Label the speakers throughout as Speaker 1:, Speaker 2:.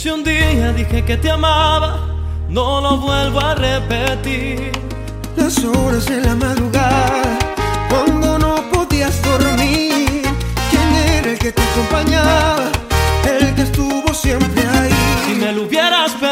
Speaker 1: Si un día dije que te amaba, no lo vuelvo a repetir. Las horas de la madrugada, cuando no podías dormir, ¿quién era el que te acompañaba? El que estuvo siempre ahí. Si me lo hubieras pedido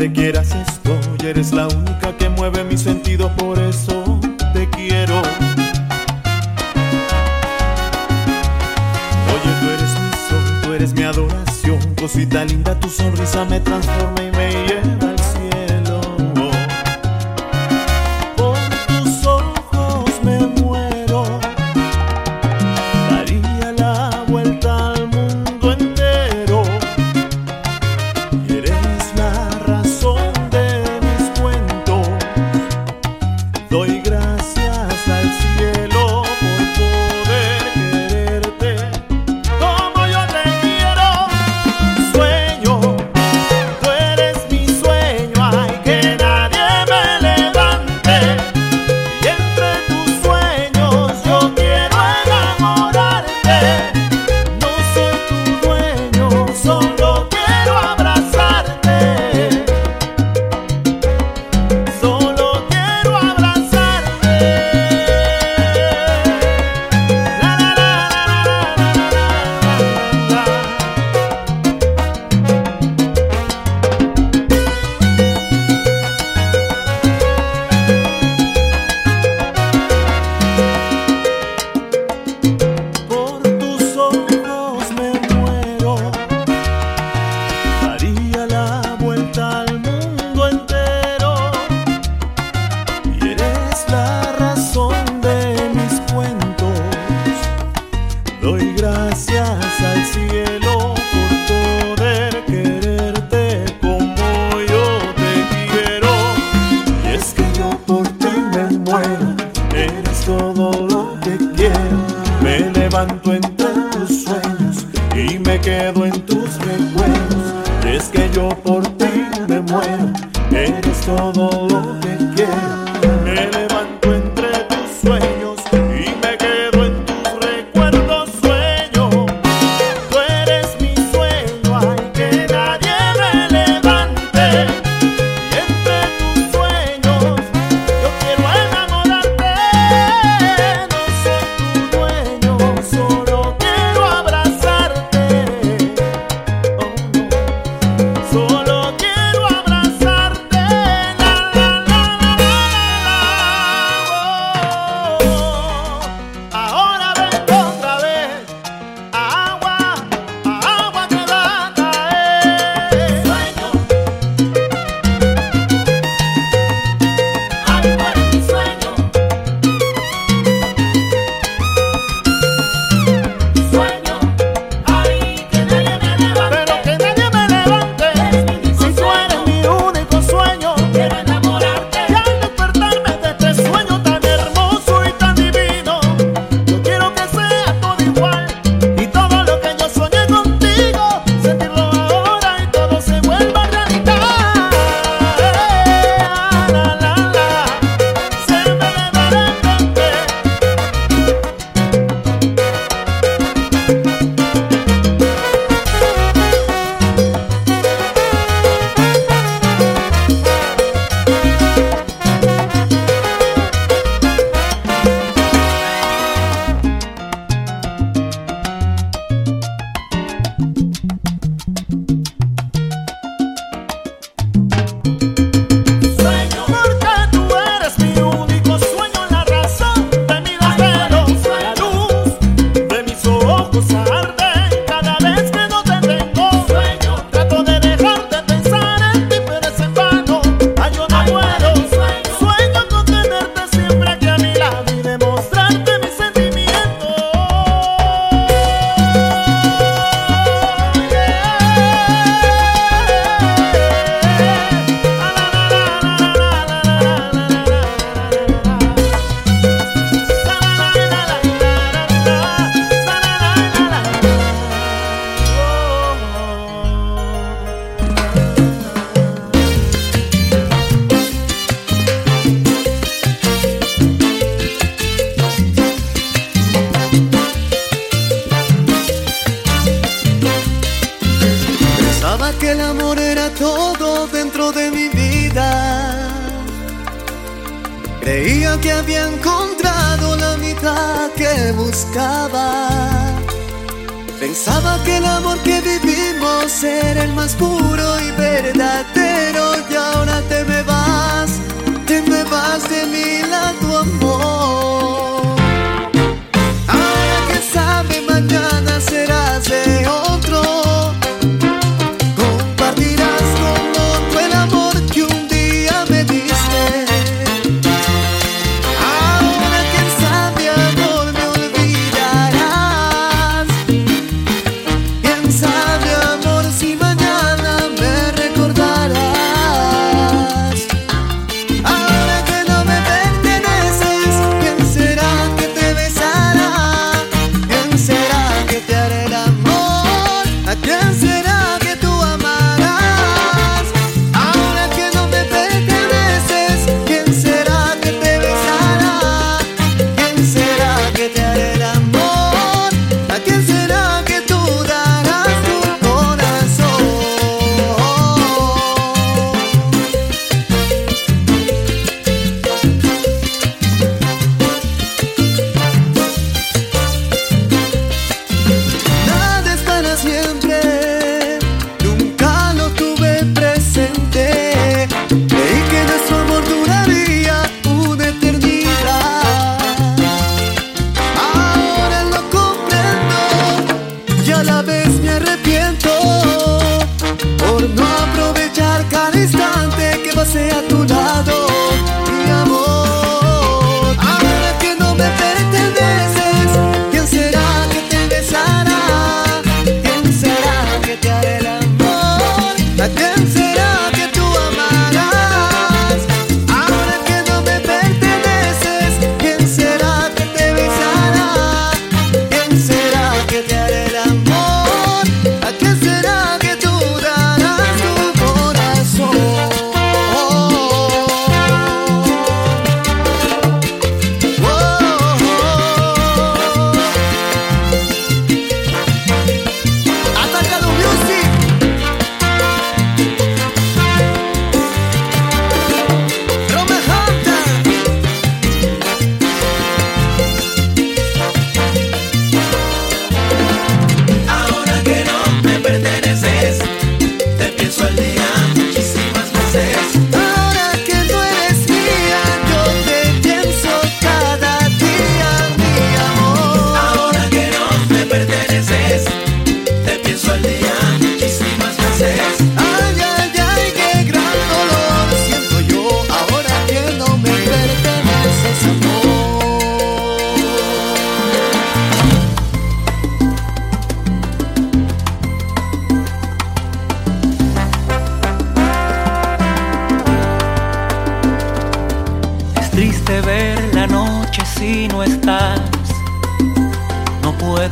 Speaker 1: donde quieras estoy, eres la única que mueve mis sentidos quedo en tus recuerdos. Y es que yo por ti me muero, eres todo lo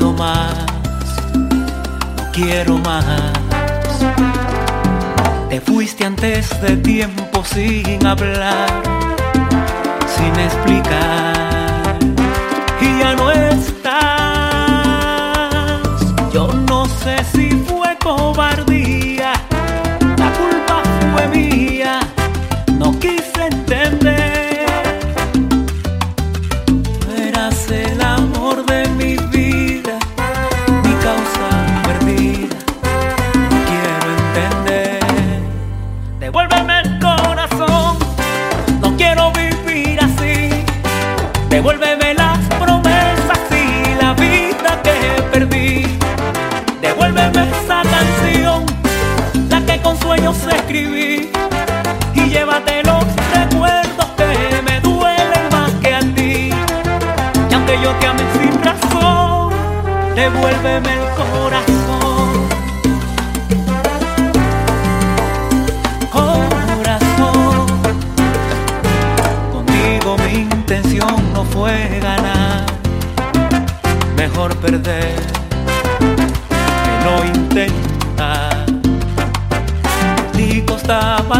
Speaker 2: más, no
Speaker 3: quiero más. Te fuiste antes de tiempo sin hablar, sin explicar. devuélveme el corazón. Corazón, contigo mi intención no fue ganar, mejor perder que no intentar. Ni costaba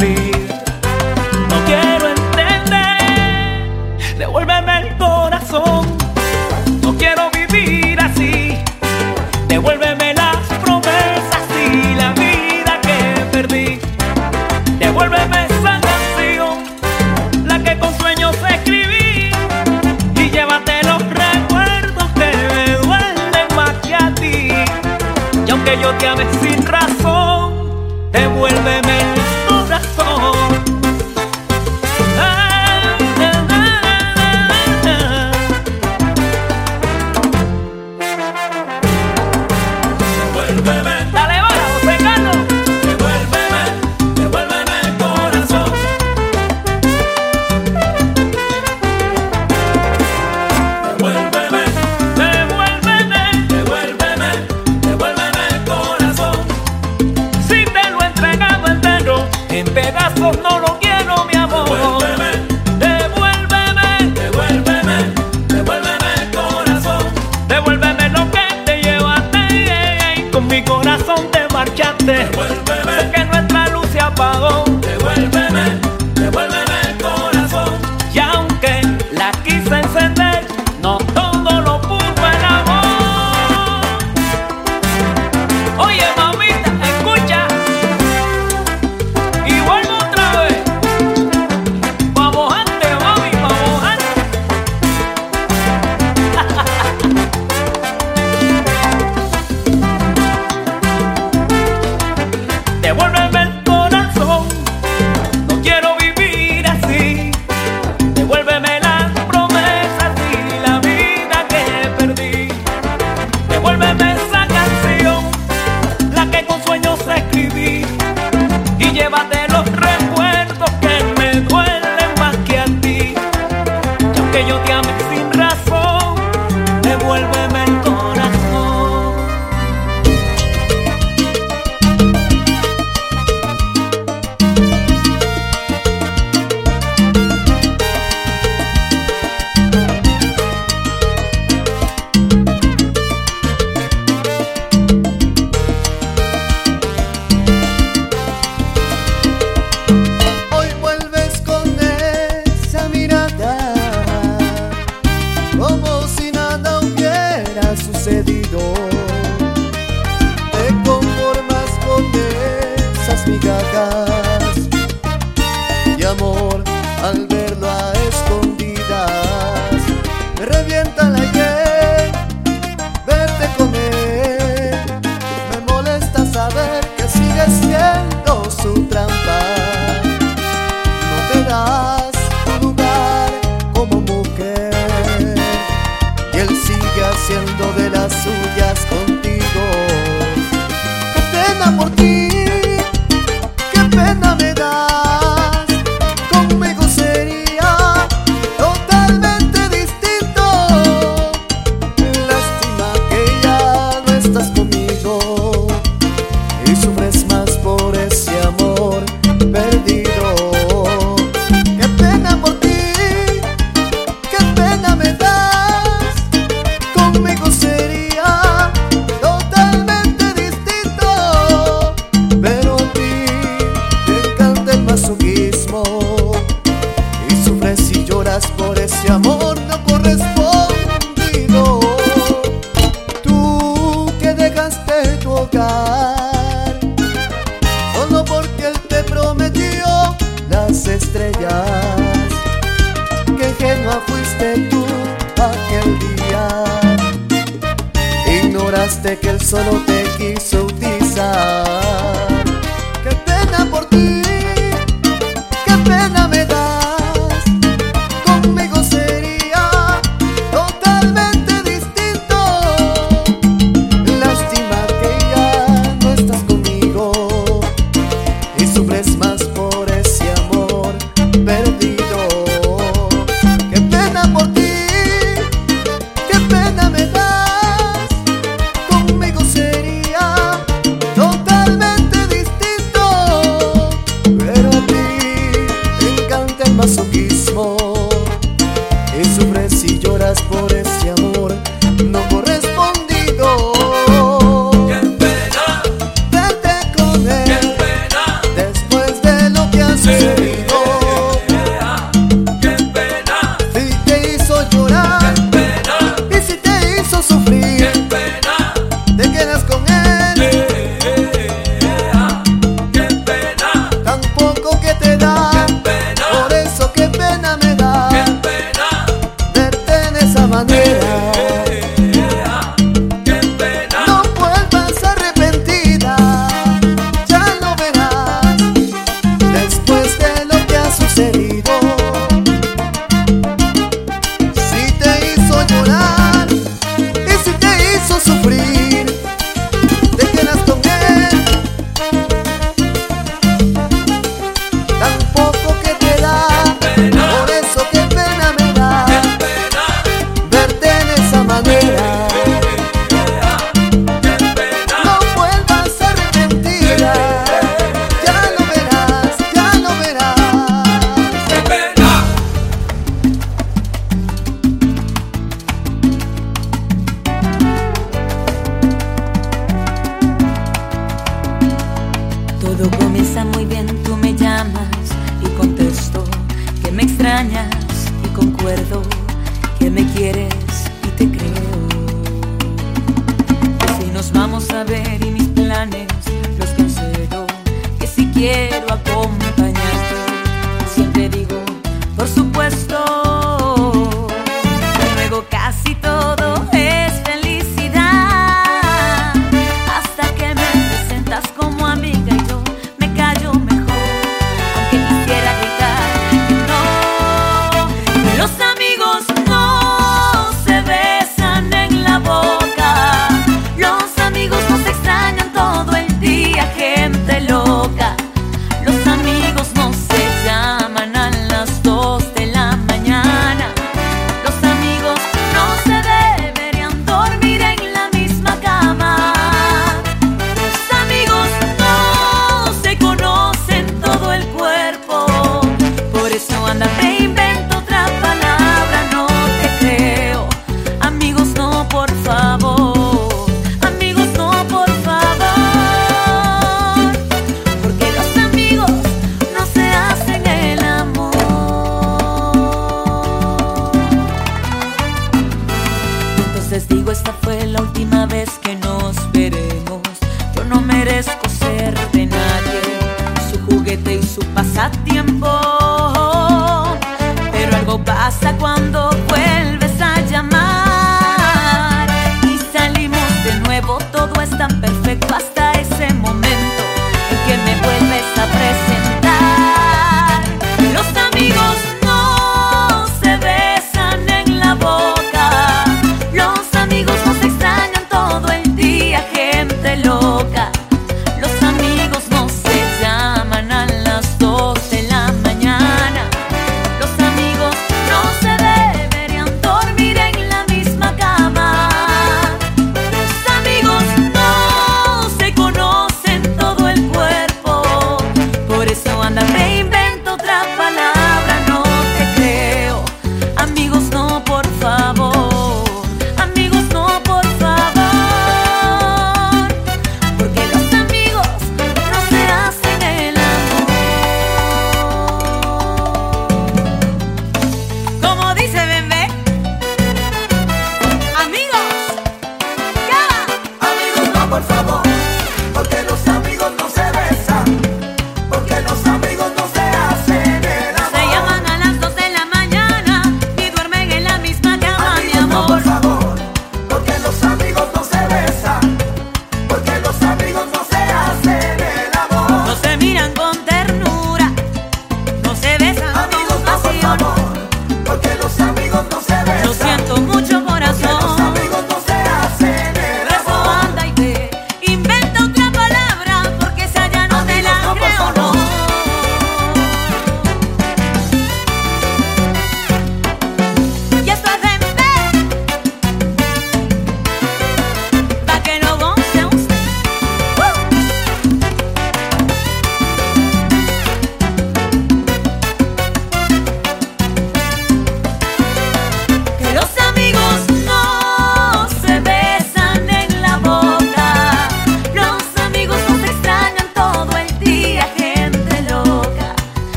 Speaker 4: mí. estrellas. Qué ingenua fuiste tú aquel día. Ignoraste que
Speaker 5: el solo
Speaker 2: te quiso utilizar.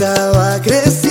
Speaker 2: Va creciendo.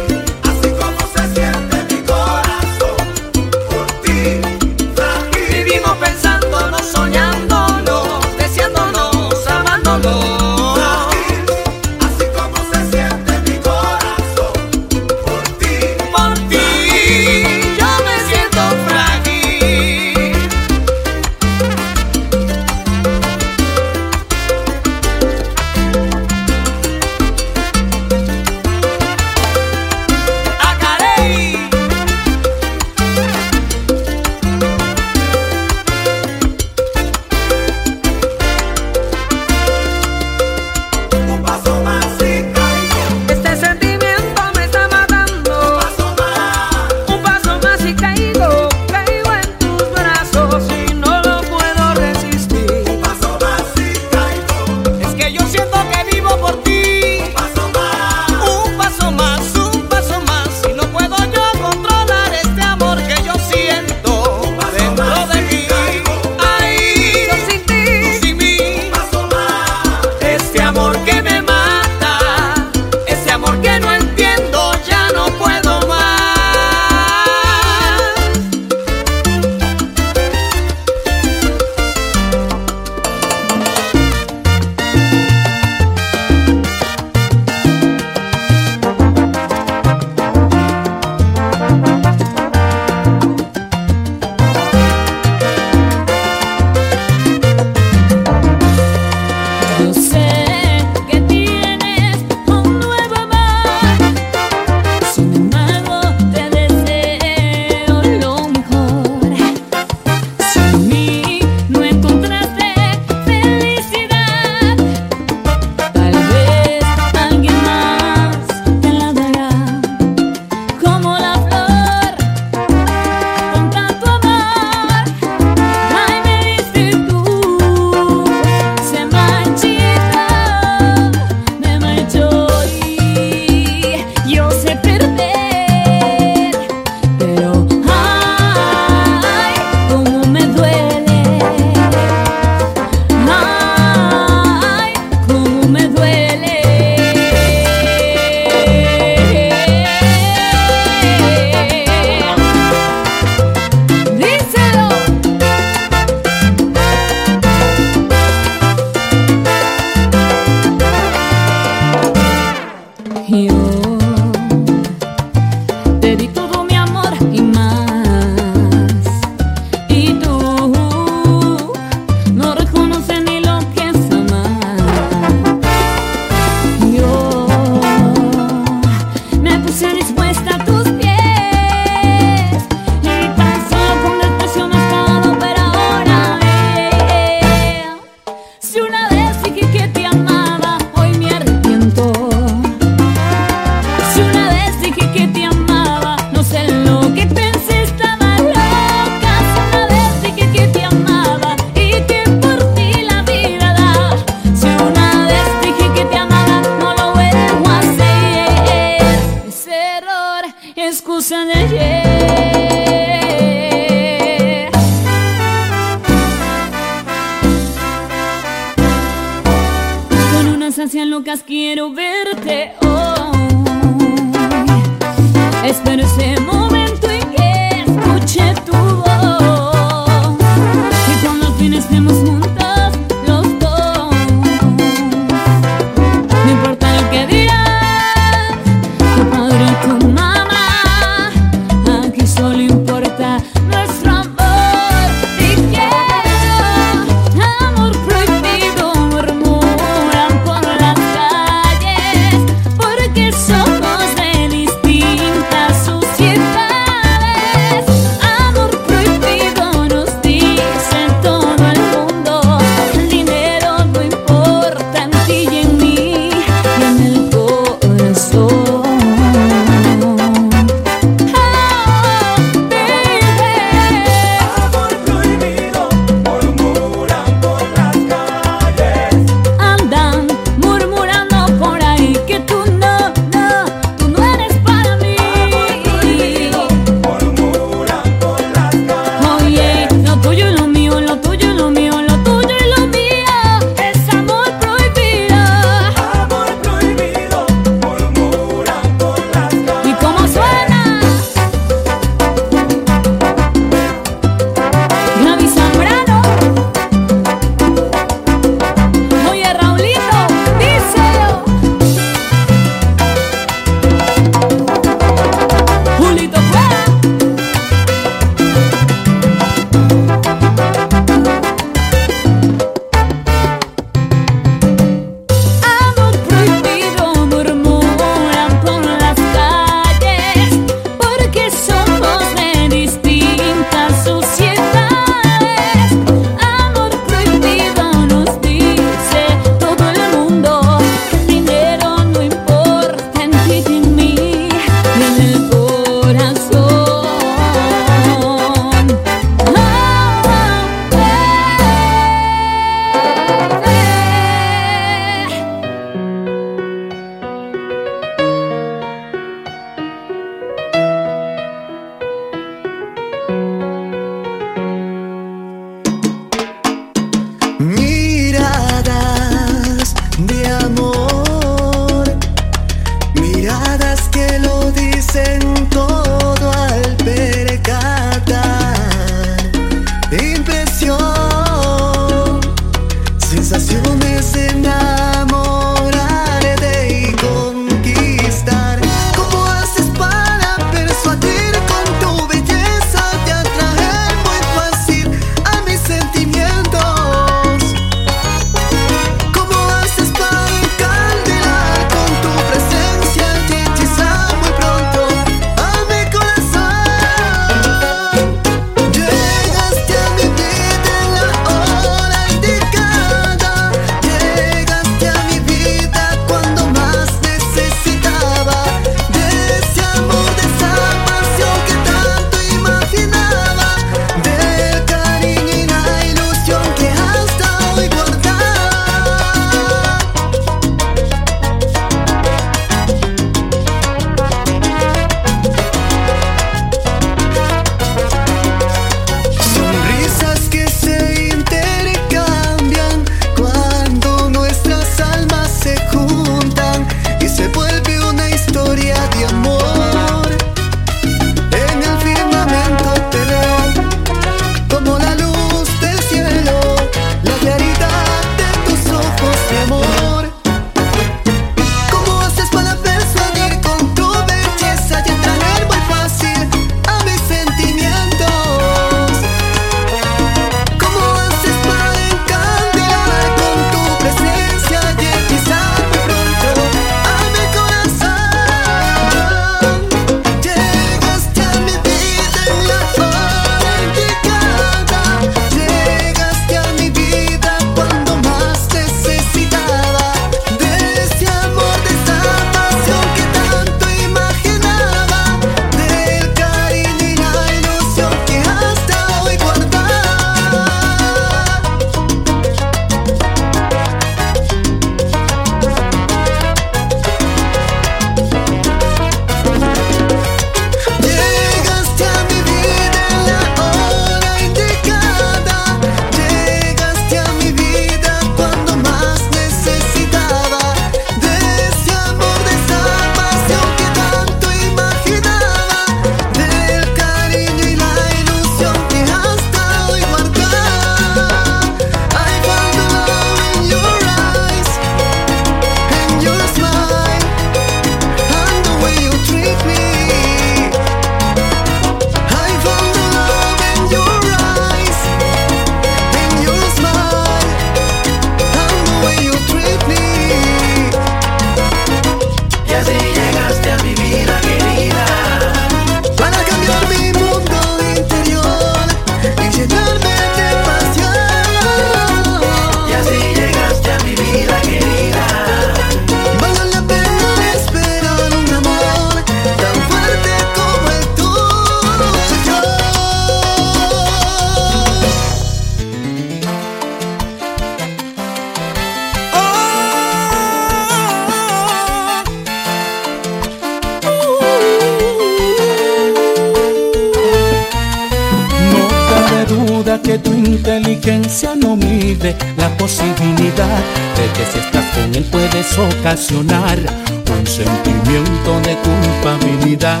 Speaker 6: Un
Speaker 3: sentimiento
Speaker 6: de
Speaker 7: culpabilidad.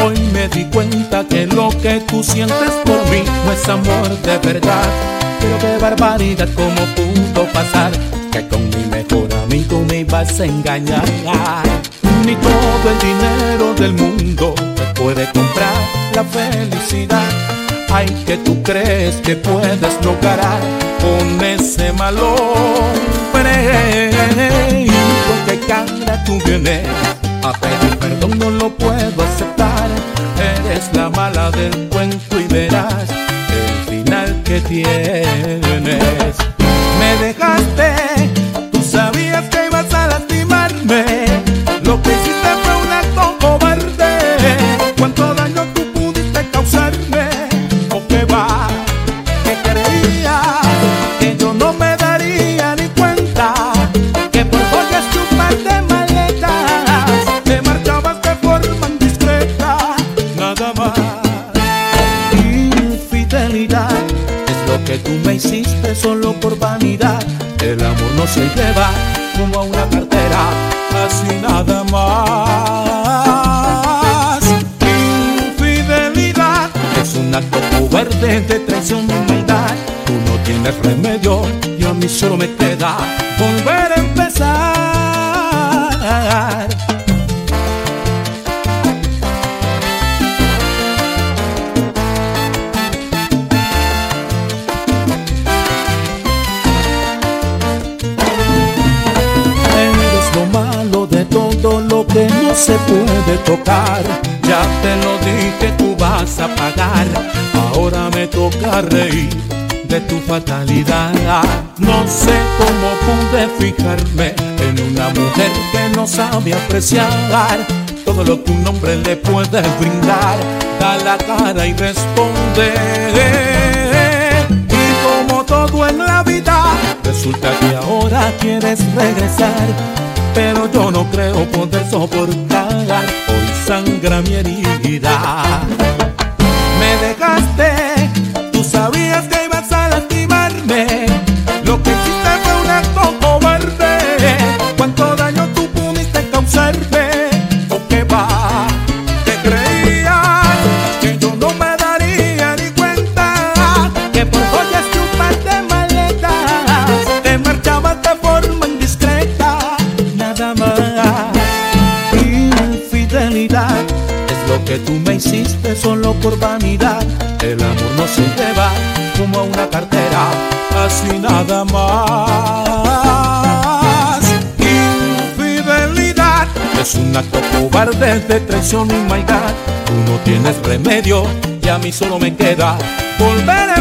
Speaker 7: Hoy me di cuenta que lo que tú sientes por mí no es amor de verdad. Pero qué barbaridad, cómo pudo pasar que con mi mejor amigo me ibas a engañar. Ni todo el dinero del mundo te puede comprar la felicidad. Ay, que tú crees que puedes lograr con ese mal Y con qué cara tú vienes a pedir perdón, no lo puedo aceptar. Eres la mala del cuento y verás el final que tienes. Me dejaste, reír de tu fatalidad. No sé cómo pude fijarme en una mujer que no sabe apreciar todo lo que un hombre le puede brindar. Da la cara y responde. Y como todo en la vida, resulta que ahora quieres regresar. Pero yo no creo poder soportar. Hoy sangra mi herida. Me dejaste, Es lo que tú me hiciste solo por vanidad. El amor no se lleva como a una cartera, así nada más. Infidelidad es un acto cobarde de traición y maldad. Tú no tienes remedio y a mí solo me queda volver a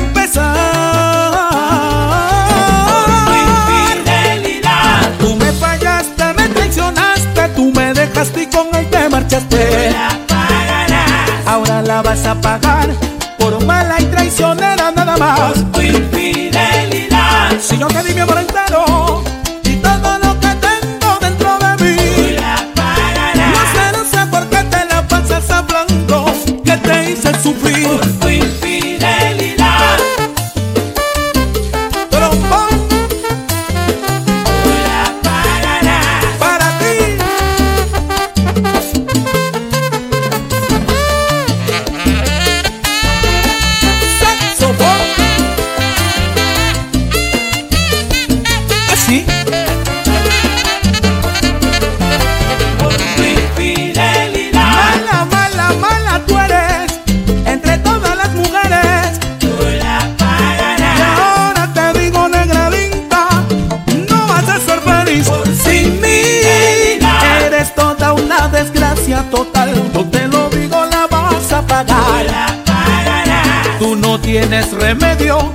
Speaker 7: marchaste. Ahora la vas a pagar por mala y traicionera nada más. tu infidelidad. Si yo te di mi amor entero remedio,